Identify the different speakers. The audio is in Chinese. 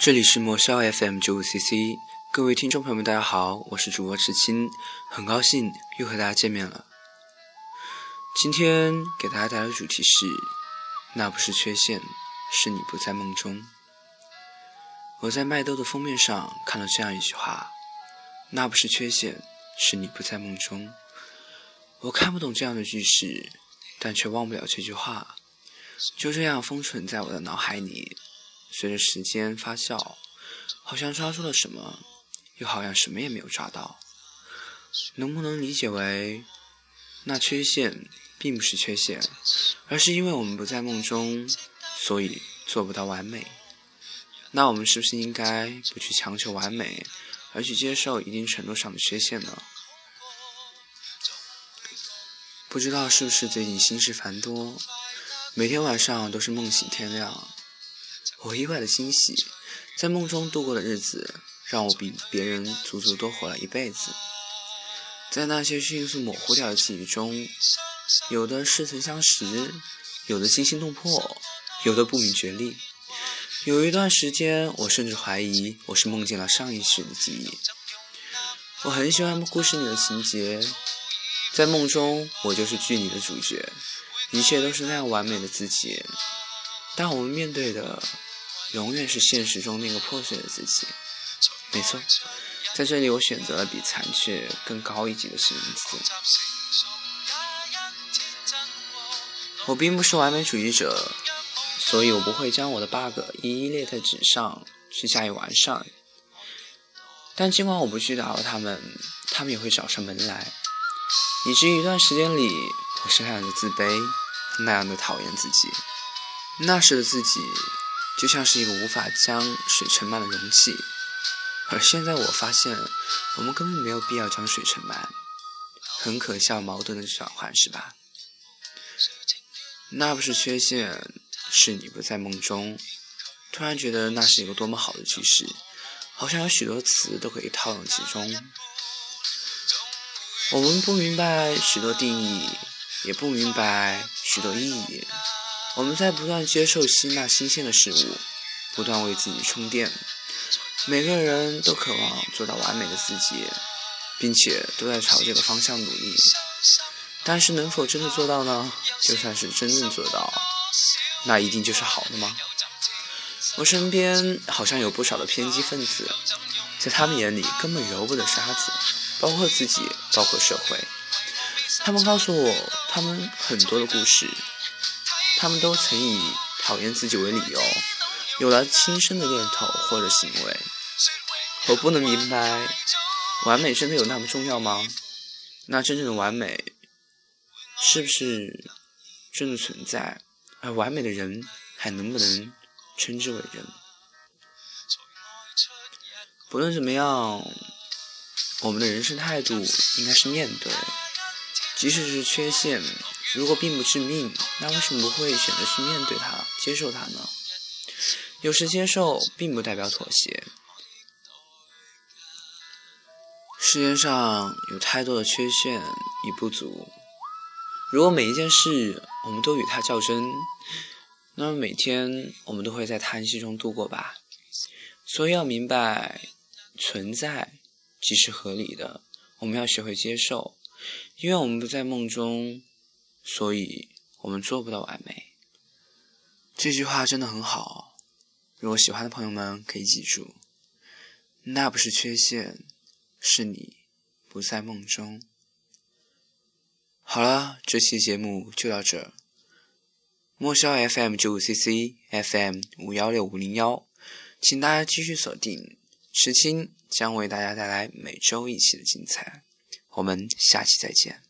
Speaker 1: 这里是魔消 FM 九五 CC，各位听众朋友们，大家好，我是主播迟青，很高兴又和大家见面了。今天给大家带来的主题是：那不是缺陷，是你不在梦中。我在麦兜的封面上看了这样一句话：那不是缺陷，是你不在梦中。我看不懂这样的句式，但却忘不了这句话，就这样封存在我的脑海里。随着时间发酵，好像抓住了什么，又好像什么也没有抓到。能不能理解为，那缺陷并不是缺陷，而是因为我们不在梦中，所以做不到完美？那我们是不是应该不去强求完美，而去接受一定程度上的缺陷呢？不知道是不是最近心事繁多，每天晚上都是梦醒天亮。我意外的惊喜，在梦中度过的日子，让我比别人足足多活了一辈子。在那些迅速模糊掉的记忆中，有的似曾相识，有的惊心动魄，有的不明觉厉。有一段时间，我甚至怀疑我是梦见了上一世的记忆。我很喜欢故事里的情节，在梦中，我就是剧里的主角，一切都是那样完美的自己。但我们面对的。永远是现实中那个破碎的自己。没错，在这里我选择了比残缺更高一级的形容词。我并不是完美主义者，所以我不会将我的 bug 一一列在纸上去加以完善。但尽管我不去打扰他们，他们也会找上门来，以至于一段时间里，我是那样的自卑，那样的讨厌自己。那时的自己。就像是一个无法将水盛满的容器，而现在我发现，我们根本没有必要将水盛满，很可笑矛盾的转换，是吧？那不是缺陷，是你不在梦中。突然觉得那是一个多么好的句式，好像有许多词都可以套用其中。我们不明白许多定义，也不明白许多意义。我们在不断接受、吸纳新鲜的事物，不断为自己充电。每个人都渴望做到完美的自己，并且都在朝这个方向努力。但是，能否真的做到呢？就算是真正做到，那一定就是好的吗？我身边好像有不少的偏激分子，在他们眼里根本揉不得沙子，包括自己，包括社会。他们告诉我，他们很多的故事。他们都曾以讨厌自己为理由，有了轻生的念头或者行为。我不能明白，完美真的有那么重要吗？那真正的完美，是不是真的存在？而完美的人，还能不能称之为人？不论怎么样，我们的人生态度应该是面对，即使是缺陷。如果并不致命，那为什么不会选择去面对它、接受它呢？有时接受并不代表妥协。世界上有太多的缺陷与不足，如果每一件事我们都与它较真，那么每天我们都会在叹息中度过吧。所以要明白，存在即是合理的，我们要学会接受，因为我们不在梦中。所以我们做不到完美。这句话真的很好，如果喜欢的朋友们可以记住。那不是缺陷，是你不在梦中。好了，这期节目就到这。莫萧 FM 九五 CC FM 五幺六五零幺，请大家继续锁定，池青将为大家带来每周一期的精彩。我们下期再见。